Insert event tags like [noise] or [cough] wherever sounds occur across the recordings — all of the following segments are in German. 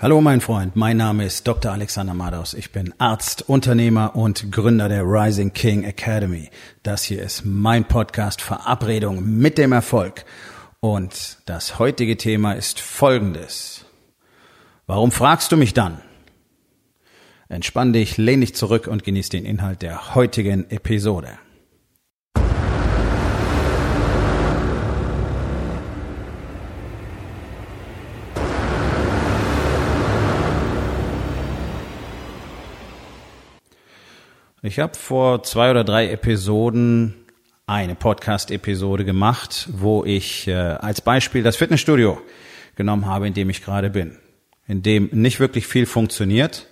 Hallo mein Freund, mein Name ist Dr. Alexander Madaus. Ich bin Arzt, Unternehmer und Gründer der Rising King Academy. Das hier ist mein Podcast Verabredung mit dem Erfolg. Und das heutige Thema ist folgendes. Warum fragst du mich dann? Entspann dich, lehn dich zurück und genieß den Inhalt der heutigen Episode. Ich habe vor zwei oder drei Episoden eine Podcast-Episode gemacht, wo ich äh, als Beispiel das Fitnessstudio genommen habe, in dem ich gerade bin, in dem nicht wirklich viel funktioniert.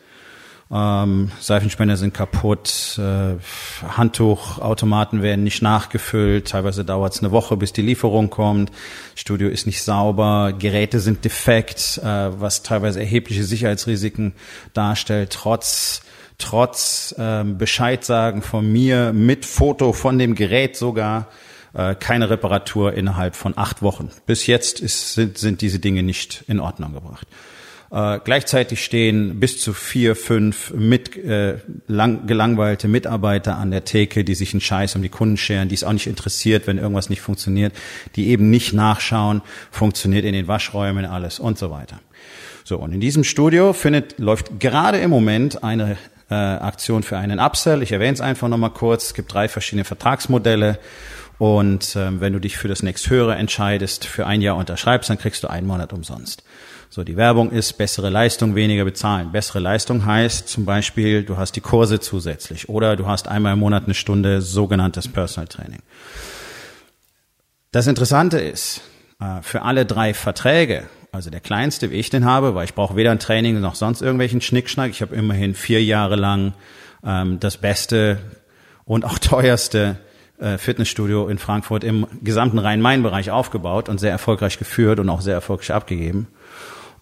Ähm, Seifenspender sind kaputt, äh, Handtuchautomaten werden nicht nachgefüllt, teilweise dauert es eine Woche, bis die Lieferung kommt, Studio ist nicht sauber, Geräte sind defekt, äh, was teilweise erhebliche Sicherheitsrisiken darstellt, trotz trotz ähm, Bescheid sagen von mir mit Foto von dem Gerät sogar äh, keine Reparatur innerhalb von acht Wochen. Bis jetzt ist, sind, sind diese Dinge nicht in Ordnung gebracht. Äh, gleichzeitig stehen bis zu vier, fünf mit äh, lang, gelangweilte Mitarbeiter an der Theke, die sich einen Scheiß um die Kunden scheren, die es auch nicht interessiert, wenn irgendwas nicht funktioniert, die eben nicht nachschauen, funktioniert in den Waschräumen alles und so weiter. So, und in diesem Studio findet, läuft gerade im Moment eine äh, Aktion für einen Upsell. Ich erwähne es einfach nochmal kurz. Es gibt drei verschiedene Vertragsmodelle. Und ähm, wenn du dich für das nächsthöhere entscheidest, für ein Jahr unterschreibst, dann kriegst du einen Monat umsonst. So, die Werbung ist bessere Leistung, weniger bezahlen. Bessere Leistung heißt zum Beispiel, du hast die Kurse zusätzlich oder du hast einmal im Monat eine Stunde sogenanntes Personal Training. Das Interessante ist, äh, für alle drei Verträge also der kleinste, wie ich den habe, weil ich brauche weder ein Training noch sonst irgendwelchen Schnickschnack. Ich habe immerhin vier Jahre lang ähm, das beste und auch [laughs] teuerste äh, Fitnessstudio in Frankfurt im gesamten Rhein-Main-Bereich aufgebaut und sehr erfolgreich geführt und auch sehr erfolgreich abgegeben.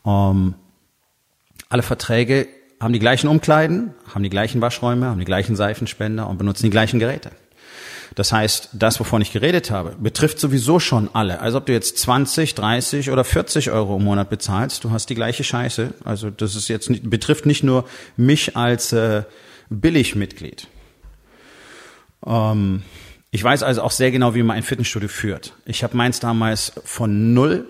Ähm, alle Verträge haben die gleichen Umkleiden, haben die gleichen Waschräume, haben die gleichen Seifenspender und benutzen die gleichen Geräte. Das heißt, das, wovon ich geredet habe, betrifft sowieso schon alle. Also ob du jetzt 20, 30 oder 40 Euro im Monat bezahlst, du hast die gleiche Scheiße. Also das ist jetzt nicht, betrifft nicht nur mich als äh, Billigmitglied. Ähm, ich weiß also auch sehr genau, wie man ein Fitnessstudio führt. Ich habe meins damals von null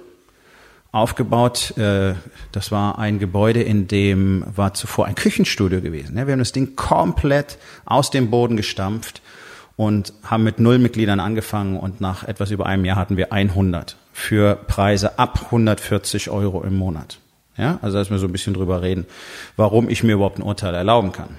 aufgebaut. Äh, das war ein Gebäude, in dem war zuvor ein Küchenstudio gewesen. Wir haben das Ding komplett aus dem Boden gestampft und haben mit null Mitgliedern angefangen und nach etwas über einem Jahr hatten wir 100 für Preise ab 140 Euro im Monat. Ja, also dass wir so ein bisschen drüber reden, warum ich mir überhaupt ein Urteil erlauben kann.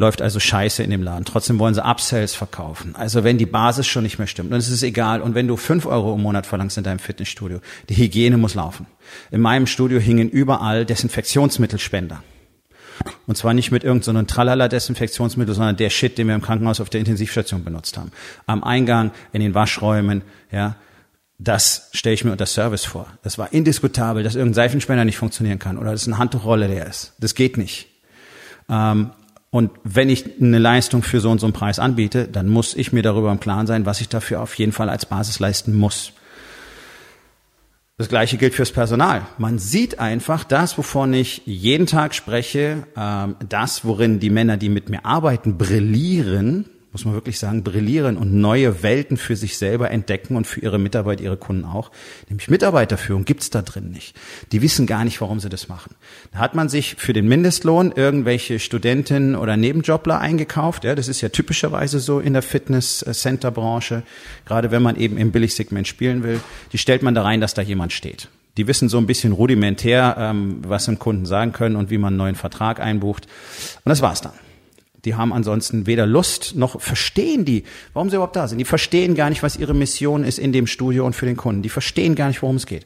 Läuft also scheiße in dem Laden. Trotzdem wollen sie Upsells verkaufen. Also wenn die Basis schon nicht mehr stimmt, dann ist es egal. Und wenn du fünf Euro im Monat verlangst in deinem Fitnessstudio, die Hygiene muss laufen. In meinem Studio hingen überall Desinfektionsmittelspender. Und zwar nicht mit irgendeinem so Tralala-Desinfektionsmittel, sondern der Shit, den wir im Krankenhaus auf der Intensivstation benutzt haben. Am Eingang, in den Waschräumen, ja, das stelle ich mir unter Service vor. Das war indiskutabel, dass irgendein Seifenspender nicht funktionieren kann oder dass eine Handtuchrolle leer ist. Das geht nicht. Ähm, und wenn ich eine Leistung für so und so einen Preis anbiete, dann muss ich mir darüber im Klaren sein, was ich dafür auf jeden Fall als Basis leisten muss. Das gleiche gilt fürs Personal. Man sieht einfach das, wovon ich jeden Tag spreche, ähm, das, worin die Männer, die mit mir arbeiten, brillieren, muss man wirklich sagen, brillieren und neue Welten für sich selber entdecken und für ihre Mitarbeiter, ihre Kunden auch. Nämlich Mitarbeiterführung gibt's da drin nicht. Die wissen gar nicht, warum sie das machen. Da hat man sich für den Mindestlohn irgendwelche Studentinnen oder Nebenjobler eingekauft. Ja, das ist ja typischerweise so in der Fitness-Center-Branche. Gerade wenn man eben im Billigsegment spielen will. Die stellt man da rein, dass da jemand steht. Die wissen so ein bisschen rudimentär, ähm, was dem Kunden sagen können und wie man einen neuen Vertrag einbucht. Und das war's dann. Die haben ansonsten weder Lust noch verstehen die, warum sie überhaupt da sind. Die verstehen gar nicht, was ihre Mission ist in dem Studio und für den Kunden. Die verstehen gar nicht, worum es geht.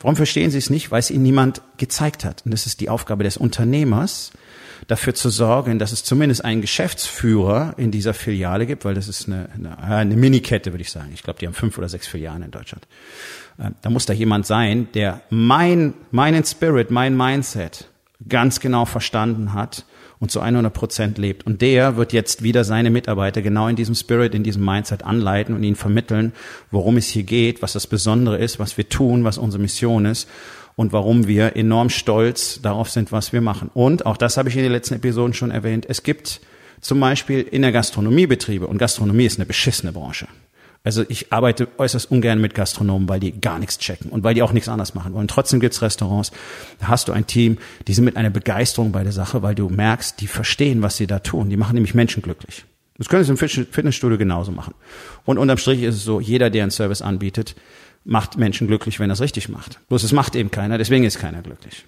Warum verstehen sie es nicht? Weil es ihnen niemand gezeigt hat. Und das ist die Aufgabe des Unternehmers, dafür zu sorgen, dass es zumindest einen Geschäftsführer in dieser Filiale gibt, weil das ist eine, eine, eine Minikette, würde ich sagen. Ich glaube, die haben fünf oder sechs Filialen in Deutschland. Äh, da muss da jemand sein, der mein, meinen Spirit, mein Mindset ganz genau verstanden hat und zu 100 Prozent lebt. Und der wird jetzt wieder seine Mitarbeiter genau in diesem Spirit, in diesem Mindset anleiten und ihnen vermitteln, worum es hier geht, was das Besondere ist, was wir tun, was unsere Mission ist und warum wir enorm stolz darauf sind, was wir machen. Und auch das habe ich in den letzten Episoden schon erwähnt. Es gibt zum Beispiel in der Gastronomie Betriebe und Gastronomie ist eine beschissene Branche. Also ich arbeite äußerst ungern mit Gastronomen, weil die gar nichts checken und weil die auch nichts anders machen wollen. Trotzdem gibt's Restaurants, da hast du ein Team, die sind mit einer Begeisterung bei der Sache, weil du merkst, die verstehen, was sie da tun. Die machen nämlich Menschen glücklich. Das können sie im Fitnessstudio genauso machen. Und unterm Strich ist es so, jeder, der einen Service anbietet, macht Menschen glücklich, wenn er es richtig macht. Bloß es macht eben keiner, deswegen ist keiner glücklich.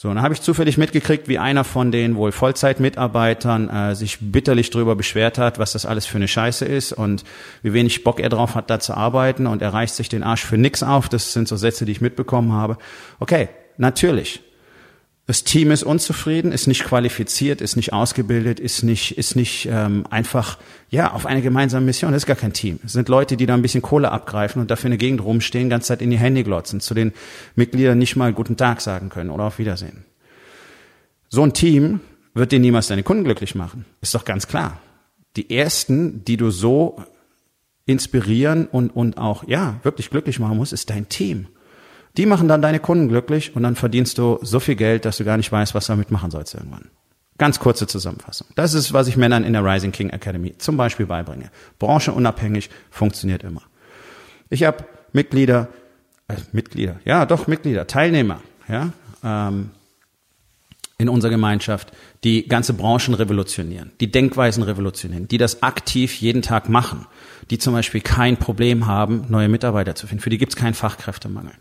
So, und dann habe ich zufällig mitgekriegt, wie einer von den wohl Vollzeitmitarbeitern äh, sich bitterlich darüber beschwert hat, was das alles für eine Scheiße ist und wie wenig Bock er drauf hat, da zu arbeiten und er reißt sich den Arsch für nix auf. Das sind so Sätze, die ich mitbekommen habe. Okay, natürlich. Das Team ist unzufrieden, ist nicht qualifiziert, ist nicht ausgebildet, ist nicht, ist nicht ähm, einfach ja auf eine gemeinsame Mission. Das ist gar kein Team. Es sind Leute, die da ein bisschen Kohle abgreifen und dafür in der Gegend rumstehen, ganze Zeit in die Hände glotzen, zu den Mitgliedern nicht mal guten Tag sagen können oder auf Wiedersehen. So ein Team wird dir niemals deine Kunden glücklich machen. Ist doch ganz klar. Die ersten, die du so inspirieren und, und auch, ja, wirklich glücklich machen musst, ist dein Team. Die machen dann deine Kunden glücklich und dann verdienst du so viel Geld, dass du gar nicht weißt, was du damit machen sollst irgendwann. Ganz kurze Zusammenfassung. Das ist, was ich Männern in der Rising King Academy zum Beispiel beibringe. Branchenunabhängig funktioniert immer. Ich habe Mitglieder, äh, Mitglieder, ja doch Mitglieder, Teilnehmer, ja, ähm, in unserer Gemeinschaft, die ganze Branchen revolutionieren, die Denkweisen revolutionieren, die das aktiv jeden Tag machen, die zum Beispiel kein Problem haben, neue Mitarbeiter zu finden. Für die gibt es keinen Fachkräftemangel.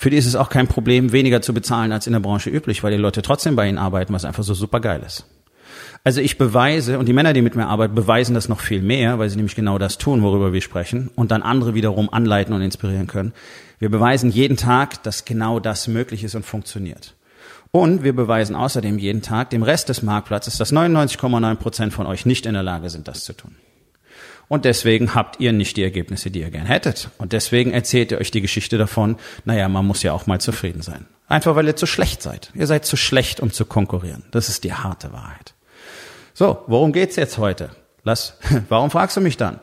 Für die ist es auch kein Problem, weniger zu bezahlen als in der Branche üblich, weil die Leute trotzdem bei ihnen arbeiten, was einfach so super geil ist. Also ich beweise, und die Männer, die mit mir arbeiten, beweisen das noch viel mehr, weil sie nämlich genau das tun, worüber wir sprechen, und dann andere wiederum anleiten und inspirieren können. Wir beweisen jeden Tag, dass genau das möglich ist und funktioniert. Und wir beweisen außerdem jeden Tag dem Rest des Marktplatzes, dass 99,9 Prozent von euch nicht in der Lage sind, das zu tun. Und deswegen habt ihr nicht die Ergebnisse, die ihr gern hättet. Und deswegen erzählt ihr euch die Geschichte davon, naja, man muss ja auch mal zufrieden sein. Einfach weil ihr zu schlecht seid. Ihr seid zu schlecht, um zu konkurrieren. Das ist die harte Wahrheit. So, worum geht's jetzt heute? Lass, [laughs] warum fragst du mich dann?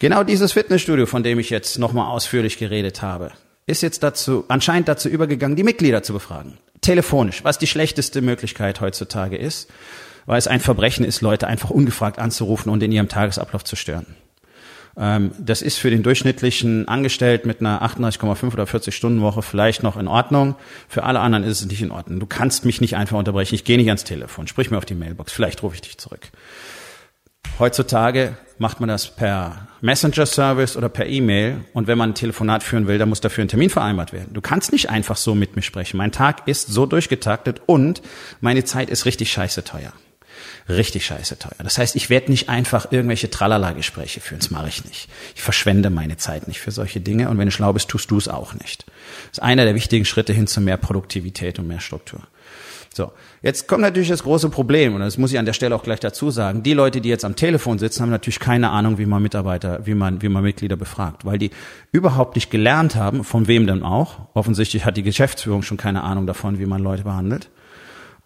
Genau dieses Fitnessstudio, von dem ich jetzt nochmal ausführlich geredet habe, ist jetzt dazu, anscheinend dazu übergegangen, die Mitglieder zu befragen. Telefonisch, was die schlechteste Möglichkeit heutzutage ist weil es ein Verbrechen ist, Leute einfach ungefragt anzurufen und in ihrem Tagesablauf zu stören. Ähm, das ist für den durchschnittlichen Angestellten mit einer 38,5 oder 40 Stunden Woche vielleicht noch in Ordnung. Für alle anderen ist es nicht in Ordnung. Du kannst mich nicht einfach unterbrechen. Ich gehe nicht ans Telefon. Sprich mir auf die Mailbox. Vielleicht rufe ich dich zurück. Heutzutage macht man das per Messenger-Service oder per E-Mail. Und wenn man ein Telefonat führen will, dann muss dafür ein Termin vereinbart werden. Du kannst nicht einfach so mit mir sprechen. Mein Tag ist so durchgetaktet und meine Zeit ist richtig scheiße teuer richtig scheiße teuer. Das heißt, ich werde nicht einfach irgendwelche Tralala-Gespräche führen. Das mache ich nicht. Ich verschwende meine Zeit nicht für solche Dinge. Und wenn du schlau bist, tust du es auch nicht. Das ist einer der wichtigen Schritte hin zu mehr Produktivität und mehr Struktur. So, jetzt kommt natürlich das große Problem, und das muss ich an der Stelle auch gleich dazu sagen. Die Leute, die jetzt am Telefon sitzen, haben natürlich keine Ahnung, wie man Mitarbeiter, wie man, wie man Mitglieder befragt, weil die überhaupt nicht gelernt haben, von wem denn auch. Offensichtlich hat die Geschäftsführung schon keine Ahnung davon, wie man Leute behandelt.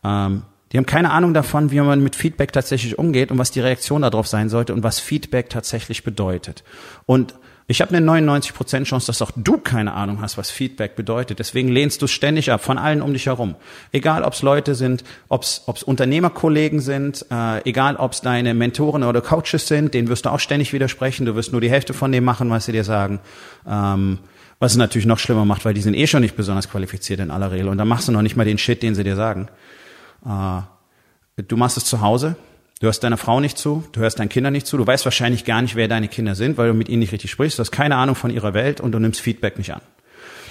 Ähm, die haben keine Ahnung davon, wie man mit Feedback tatsächlich umgeht und was die Reaktion darauf sein sollte und was Feedback tatsächlich bedeutet. Und ich habe eine 99% Chance, dass auch du keine Ahnung hast, was Feedback bedeutet. Deswegen lehnst du ständig ab von allen um dich herum. Egal, ob es Leute sind, ob es Unternehmerkollegen sind, äh, egal, ob es deine Mentoren oder Coaches sind, denen wirst du auch ständig widersprechen. Du wirst nur die Hälfte von dem machen, was sie dir sagen. Ähm, was es natürlich noch schlimmer macht, weil die sind eh schon nicht besonders qualifiziert in aller Regel. Und dann machst du noch nicht mal den Shit, den sie dir sagen. Äh, du machst es zu Hause, du hörst deiner Frau nicht zu, du hörst deinen Kindern nicht zu, du weißt wahrscheinlich gar nicht, wer deine Kinder sind, weil du mit ihnen nicht richtig sprichst, du hast keine Ahnung von ihrer Welt und du nimmst Feedback nicht an.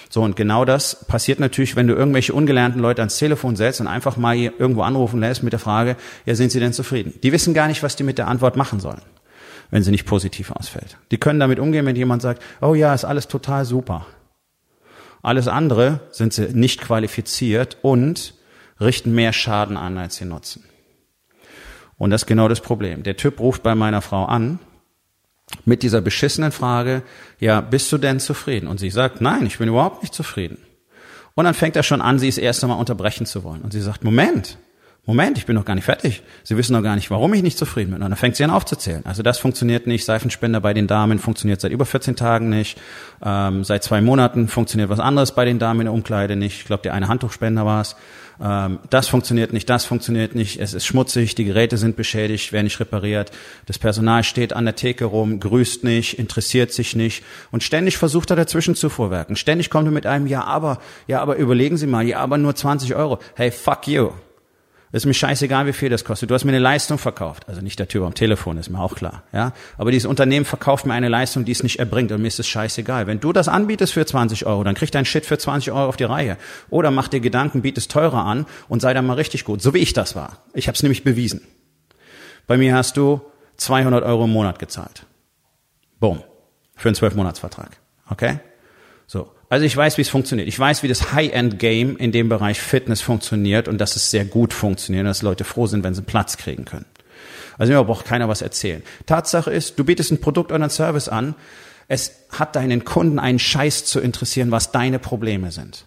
So, und genau das passiert natürlich, wenn du irgendwelche ungelernten Leute ans Telefon setzt und einfach mal irgendwo anrufen lässt mit der Frage, ja, sind sie denn zufrieden? Die wissen gar nicht, was die mit der Antwort machen sollen, wenn sie nicht positiv ausfällt. Die können damit umgehen, wenn jemand sagt, oh ja, ist alles total super. Alles andere sind sie nicht qualifiziert und richten mehr Schaden an, als sie nutzen. Und das ist genau das Problem. Der Typ ruft bei meiner Frau an mit dieser beschissenen Frage, ja, bist du denn zufrieden? Und sie sagt, nein, ich bin überhaupt nicht zufrieden. Und dann fängt er schon an, sie das erste Mal unterbrechen zu wollen. Und sie sagt, Moment, Moment, ich bin noch gar nicht fertig. Sie wissen noch gar nicht, warum ich nicht zufrieden bin. Und dann fängt sie an aufzuzählen. Also das funktioniert nicht. Seifenspender bei den Damen funktioniert seit über 14 Tagen nicht. Ähm, seit zwei Monaten funktioniert was anderes bei den Damen in der Umkleide nicht. Ich glaube, der eine Handtuchspender war es. Ähm, das funktioniert nicht, das funktioniert nicht. Es ist schmutzig, die Geräte sind beschädigt, werden nicht repariert. Das Personal steht an der Theke rum, grüßt nicht, interessiert sich nicht und ständig versucht er dazwischen zu vorwerken. Ständig kommt er mit einem Ja, aber, ja, aber überlegen Sie mal, ja, aber nur 20 Euro. Hey, fuck you. Ist mir scheißegal, wie viel das kostet. Du hast mir eine Leistung verkauft. Also nicht der Typ am Telefon, ist mir auch klar. Ja? Aber dieses Unternehmen verkauft mir eine Leistung, die es nicht erbringt und mir ist es scheißegal. Wenn du das anbietest für 20 Euro, dann krieg dein Shit für 20 Euro auf die Reihe. Oder mach dir Gedanken, biet es teurer an und sei dann mal richtig gut. So wie ich das war. Ich habe es nämlich bewiesen. Bei mir hast du 200 Euro im Monat gezahlt. Boom. Für einen 12-Monats-Vertrag. Okay? So. Also ich weiß, wie es funktioniert. Ich weiß, wie das High-End-Game in dem Bereich Fitness funktioniert und dass es sehr gut funktioniert und dass Leute froh sind, wenn sie Platz kriegen können. Also mir braucht keiner was erzählen. Tatsache ist, du bietest ein Produkt oder einen Service an. Es hat deinen Kunden einen Scheiß zu interessieren, was deine Probleme sind.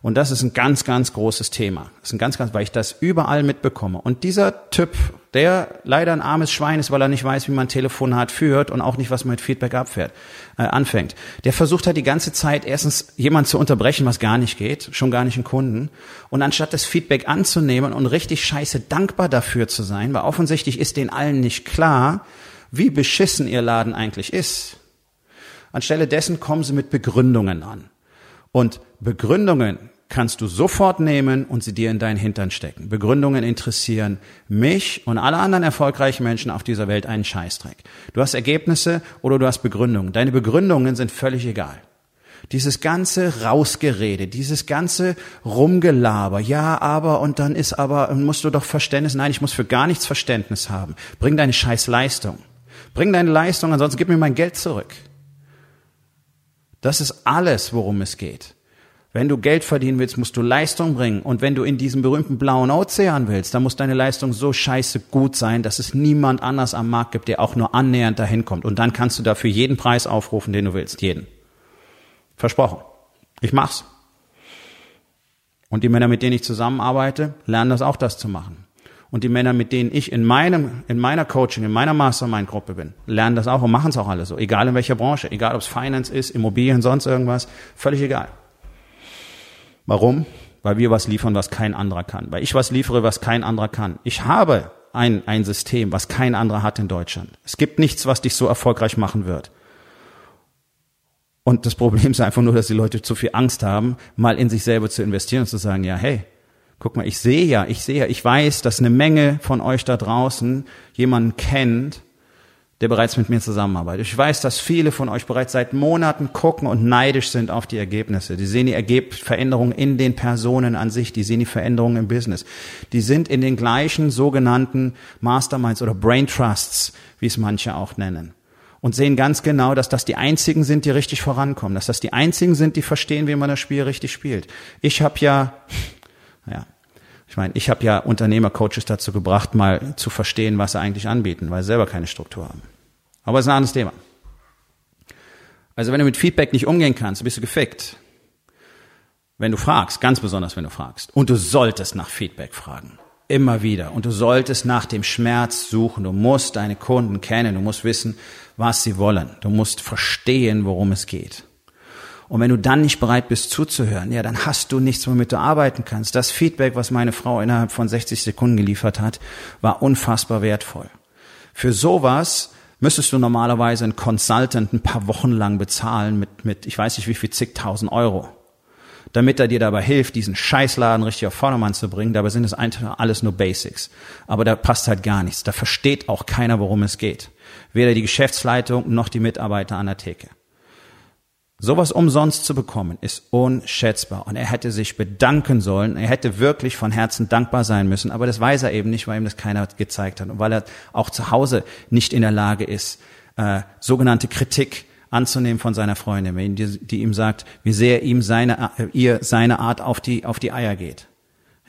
Und das ist ein ganz, ganz großes Thema. Das ist ein ganz, ganz, weil ich das überall mitbekomme. Und dieser Typ, der leider ein armes Schwein ist, weil er nicht weiß, wie man Telefonat führt und auch nicht, was man mit Feedback abfährt, äh, anfängt. Der versucht halt die ganze Zeit erstens jemand zu unterbrechen, was gar nicht geht, schon gar nicht einen Kunden. Und anstatt das Feedback anzunehmen und richtig scheiße dankbar dafür zu sein, weil offensichtlich ist den allen nicht klar, wie beschissen ihr Laden eigentlich ist. Anstelle dessen kommen sie mit Begründungen an. Und Begründungen kannst du sofort nehmen und sie dir in deinen Hintern stecken. Begründungen interessieren mich und alle anderen erfolgreichen Menschen auf dieser Welt einen Scheißdreck. Du hast Ergebnisse oder du hast Begründungen. Deine Begründungen sind völlig egal. Dieses ganze Rausgerede, dieses ganze Rumgelaber, ja, aber und dann ist aber, musst du doch Verständnis, nein, ich muss für gar nichts Verständnis haben. Bring deine scheiß Leistung. Bring deine Leistung, ansonsten gib mir mein Geld zurück. Das ist alles, worum es geht. Wenn du Geld verdienen willst, musst du Leistung bringen. Und wenn du in diesem berühmten blauen Ozean willst, dann muss deine Leistung so scheiße gut sein, dass es niemand anders am Markt gibt, der auch nur annähernd dahin kommt. Und dann kannst du dafür jeden Preis aufrufen, den du willst. Jeden. Versprochen. Ich mach's. Und die Männer, mit denen ich zusammenarbeite, lernen das auch, das zu machen. Und die Männer, mit denen ich in meinem, in meiner Coaching, in meiner Mastermind-Gruppe bin, lernen das auch und machen es auch alle so. Egal in welcher Branche, egal ob es Finance ist, Immobilien, sonst irgendwas, völlig egal. Warum? Weil wir was liefern, was kein anderer kann. Weil ich was liefere, was kein anderer kann. Ich habe ein, ein System, was kein anderer hat in Deutschland. Es gibt nichts, was dich so erfolgreich machen wird. Und das Problem ist einfach nur, dass die Leute zu viel Angst haben, mal in sich selber zu investieren und zu sagen, ja, hey, Guck mal, ich sehe ja, ich sehe ja, ich weiß, dass eine Menge von euch da draußen jemanden kennt, der bereits mit mir zusammenarbeitet. Ich weiß, dass viele von euch bereits seit Monaten gucken und neidisch sind auf die Ergebnisse. Die sehen die Ergeb Veränderungen in den Personen an sich, die sehen die Veränderungen im Business. Die sind in den gleichen sogenannten Masterminds oder Brain Trusts, wie es manche auch nennen. Und sehen ganz genau, dass das die einzigen sind, die richtig vorankommen, dass das die einzigen sind, die verstehen, wie man das Spiel richtig spielt. Ich habe ja ja. Ich meine, ich habe ja Unternehmercoaches dazu gebracht, mal zu verstehen, was sie eigentlich anbieten, weil sie selber keine Struktur haben. Aber es ist ein anderes Thema. Also wenn du mit Feedback nicht umgehen kannst, bist du gefickt. Wenn du fragst, ganz besonders wenn du fragst. Und du solltest nach Feedback fragen. Immer wieder. Und du solltest nach dem Schmerz suchen. Du musst deine Kunden kennen. Du musst wissen, was sie wollen. Du musst verstehen, worum es geht. Und wenn du dann nicht bereit bist zuzuhören, ja, dann hast du nichts, womit du arbeiten kannst. Das Feedback, was meine Frau innerhalb von 60 Sekunden geliefert hat, war unfassbar wertvoll. Für sowas müsstest du normalerweise einen Consultant ein paar Wochen lang bezahlen mit, mit ich weiß nicht wie viel, zigtausend Euro. Damit er dir dabei hilft, diesen Scheißladen richtig auf Vordermann zu bringen. Dabei sind es alles nur Basics. Aber da passt halt gar nichts. Da versteht auch keiner, worum es geht. Weder die Geschäftsleitung noch die Mitarbeiter an der Theke. Sowas umsonst zu bekommen, ist unschätzbar. Und er hätte sich bedanken sollen. Er hätte wirklich von Herzen dankbar sein müssen. Aber das weiß er eben nicht, weil ihm das keiner gezeigt hat. Und weil er auch zu Hause nicht in der Lage ist, äh, sogenannte Kritik anzunehmen von seiner Freundin, die, die ihm sagt, wie sehr ihm seine, äh, ihr seine Art auf die, auf die Eier geht.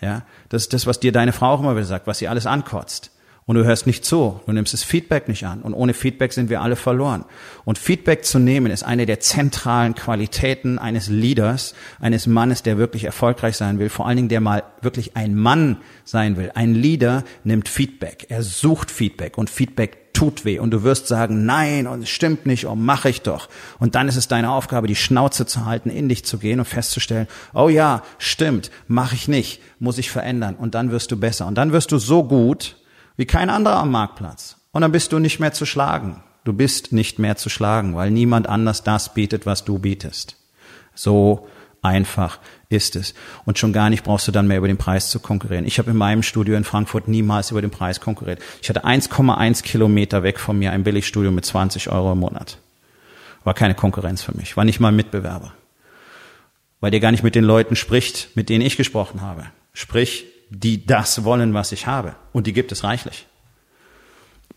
Ja, das ist das, was dir deine Frau auch immer wieder sagt, was sie alles ankotzt. Und du hörst nicht zu, du nimmst das Feedback nicht an. Und ohne Feedback sind wir alle verloren. Und Feedback zu nehmen ist eine der zentralen Qualitäten eines Leaders, eines Mannes, der wirklich erfolgreich sein will, vor allen Dingen der mal wirklich ein Mann sein will. Ein Leader nimmt Feedback, er sucht Feedback. Und Feedback tut weh. Und du wirst sagen, nein, und es stimmt nicht, oh, mache ich doch. Und dann ist es deine Aufgabe, die Schnauze zu halten, in dich zu gehen und festzustellen, oh ja, stimmt, mache ich nicht, muss ich verändern. Und dann wirst du besser. Und dann wirst du so gut, wie kein anderer am Marktplatz. Und dann bist du nicht mehr zu schlagen. Du bist nicht mehr zu schlagen, weil niemand anders das bietet, was du bietest. So einfach ist es. Und schon gar nicht brauchst du dann mehr über den Preis zu konkurrieren. Ich habe in meinem Studio in Frankfurt niemals über den Preis konkurriert. Ich hatte 1,1 Kilometer weg von mir ein Billigstudio mit 20 Euro im Monat. War keine Konkurrenz für mich, war nicht mal ein Mitbewerber. Weil der gar nicht mit den Leuten spricht, mit denen ich gesprochen habe. Sprich, die das wollen, was ich habe. Und die gibt es reichlich.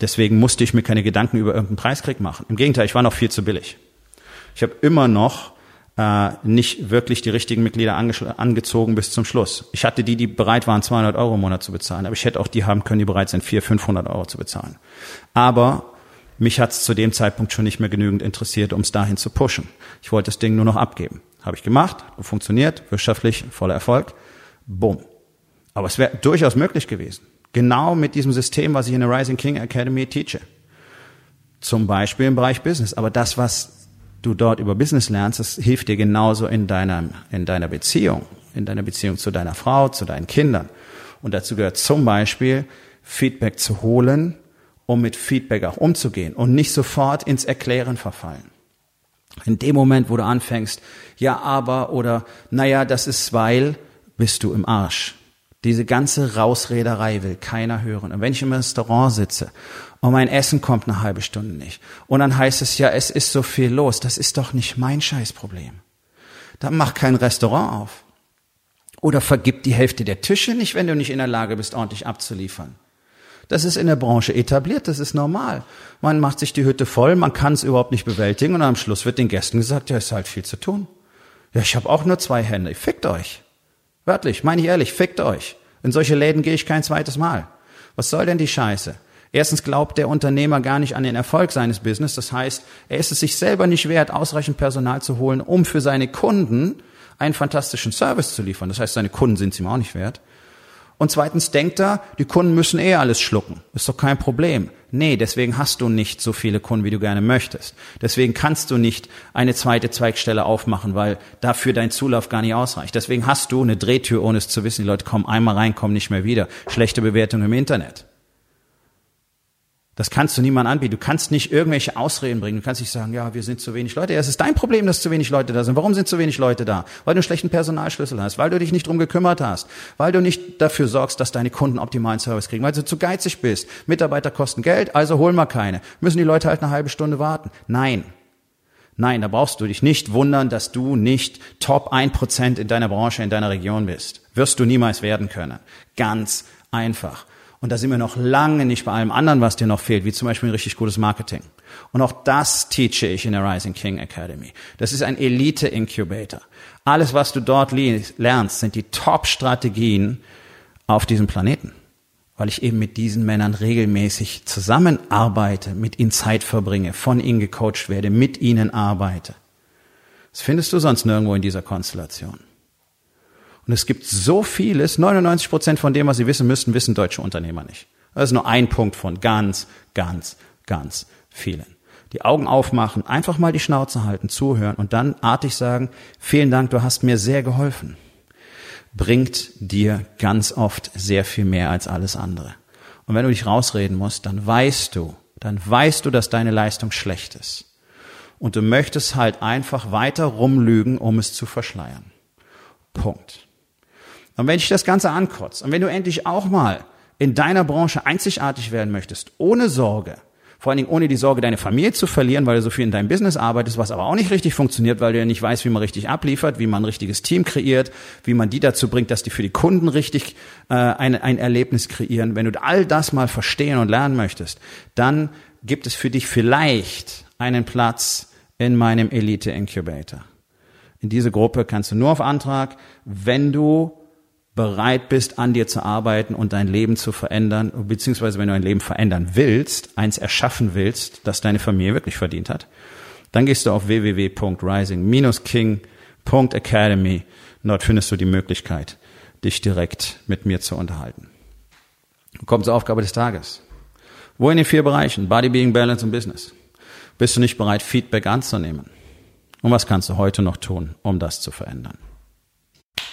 Deswegen musste ich mir keine Gedanken über irgendeinen Preiskrieg machen. Im Gegenteil, ich war noch viel zu billig. Ich habe immer noch äh, nicht wirklich die richtigen Mitglieder ange angezogen bis zum Schluss. Ich hatte die, die bereit waren, 200 Euro im Monat zu bezahlen, aber ich hätte auch die haben können, die bereit sind, 400, 500 Euro zu bezahlen. Aber mich hat es zu dem Zeitpunkt schon nicht mehr genügend interessiert, um es dahin zu pushen. Ich wollte das Ding nur noch abgeben. Habe ich gemacht, funktioniert, wirtschaftlich, voller Erfolg. Bumm. Aber es wäre durchaus möglich gewesen. Genau mit diesem System, was ich in der Rising King Academy teache. Zum Beispiel im Bereich Business. Aber das, was du dort über Business lernst, das hilft dir genauso in deiner, in deiner Beziehung, in deiner Beziehung zu deiner Frau, zu deinen Kindern. Und dazu gehört zum Beispiel, Feedback zu holen, um mit Feedback auch umzugehen und nicht sofort ins Erklären verfallen. In dem Moment, wo du anfängst, ja, aber oder naja, das ist weil, bist du im Arsch. Diese ganze Rausrederei will keiner hören. Und wenn ich im Restaurant sitze und mein Essen kommt eine halbe Stunde nicht und dann heißt es ja, es ist so viel los, das ist doch nicht mein Scheißproblem. Dann mach kein Restaurant auf. Oder vergib die Hälfte der Tische nicht, wenn du nicht in der Lage bist, ordentlich abzuliefern. Das ist in der Branche etabliert, das ist normal. Man macht sich die Hütte voll, man kann es überhaupt nicht bewältigen und am Schluss wird den Gästen gesagt, ja, ist halt viel zu tun. Ja, ich habe auch nur zwei Hände, fickt euch. Wörtlich, meine ich ehrlich, fickt euch. In solche Läden gehe ich kein zweites Mal. Was soll denn die Scheiße? Erstens glaubt der Unternehmer gar nicht an den Erfolg seines Business. Das heißt, er ist es sich selber nicht wert, ausreichend Personal zu holen, um für seine Kunden einen fantastischen Service zu liefern. Das heißt, seine Kunden sind es ihm auch nicht wert. Und zweitens denkt er, die Kunden müssen eh alles schlucken. Ist doch kein Problem. Nee, deswegen hast du nicht so viele Kunden, wie du gerne möchtest. Deswegen kannst du nicht eine zweite Zweigstelle aufmachen, weil dafür dein Zulauf gar nicht ausreicht. Deswegen hast du eine Drehtür, ohne es zu wissen. Die Leute kommen einmal rein, kommen nicht mehr wieder. Schlechte Bewertung im Internet. Das kannst du niemandem anbieten. Du kannst nicht irgendwelche Ausreden bringen. Du kannst nicht sagen, ja, wir sind zu wenig Leute. Ja, es ist dein Problem, dass zu wenig Leute da sind. Warum sind zu wenig Leute da? Weil du einen schlechten Personalschlüssel hast, weil du dich nicht drum gekümmert hast, weil du nicht dafür sorgst, dass deine Kunden optimalen Service kriegen, weil du zu geizig bist. Mitarbeiter kosten Geld, also hol mal keine. Müssen die Leute halt eine halbe Stunde warten? Nein. Nein, da brauchst du dich nicht wundern, dass du nicht Top 1% in deiner Branche, in deiner Region bist. Wirst du niemals werden können. Ganz einfach. Und da sind wir noch lange nicht bei allem anderen, was dir noch fehlt, wie zum Beispiel ein richtig gutes Marketing. Und auch das teache ich in der Rising King Academy. Das ist ein Elite-Incubator. Alles, was du dort lernst, sind die Top-Strategien auf diesem Planeten. Weil ich eben mit diesen Männern regelmäßig zusammenarbeite, mit ihnen Zeit verbringe, von ihnen gecoacht werde, mit ihnen arbeite. Das findest du sonst nirgendwo in dieser Konstellation. Und es gibt so vieles, 99 Prozent von dem, was sie wissen müssten, wissen deutsche Unternehmer nicht. Das ist nur ein Punkt von ganz, ganz, ganz vielen. Die Augen aufmachen, einfach mal die Schnauze halten, zuhören und dann artig sagen, vielen Dank, du hast mir sehr geholfen. Bringt dir ganz oft sehr viel mehr als alles andere. Und wenn du dich rausreden musst, dann weißt du, dann weißt du, dass deine Leistung schlecht ist. Und du möchtest halt einfach weiter rumlügen, um es zu verschleiern. Punkt. Und wenn dich das Ganze ankotzt und wenn du endlich auch mal in deiner Branche einzigartig werden möchtest, ohne Sorge, vor allen Dingen ohne die Sorge, deine Familie zu verlieren, weil du so viel in deinem Business arbeitest, was aber auch nicht richtig funktioniert, weil du ja nicht weißt, wie man richtig abliefert, wie man ein richtiges Team kreiert, wie man die dazu bringt, dass die für die Kunden richtig äh, ein, ein Erlebnis kreieren. Wenn du all das mal verstehen und lernen möchtest, dann gibt es für dich vielleicht einen Platz in meinem Elite Incubator. In diese Gruppe kannst du nur auf Antrag, wenn du bereit bist, an dir zu arbeiten und dein Leben zu verändern, beziehungsweise wenn du ein Leben verändern willst, eins erschaffen willst, das deine Familie wirklich verdient hat, dann gehst du auf www.rising-king.academy. Dort findest du die Möglichkeit, dich direkt mit mir zu unterhalten. Kommt zur Aufgabe des Tages. Wo in den vier Bereichen, Body, Being, Balance und Business, bist du nicht bereit, Feedback anzunehmen? Und was kannst du heute noch tun, um das zu verändern?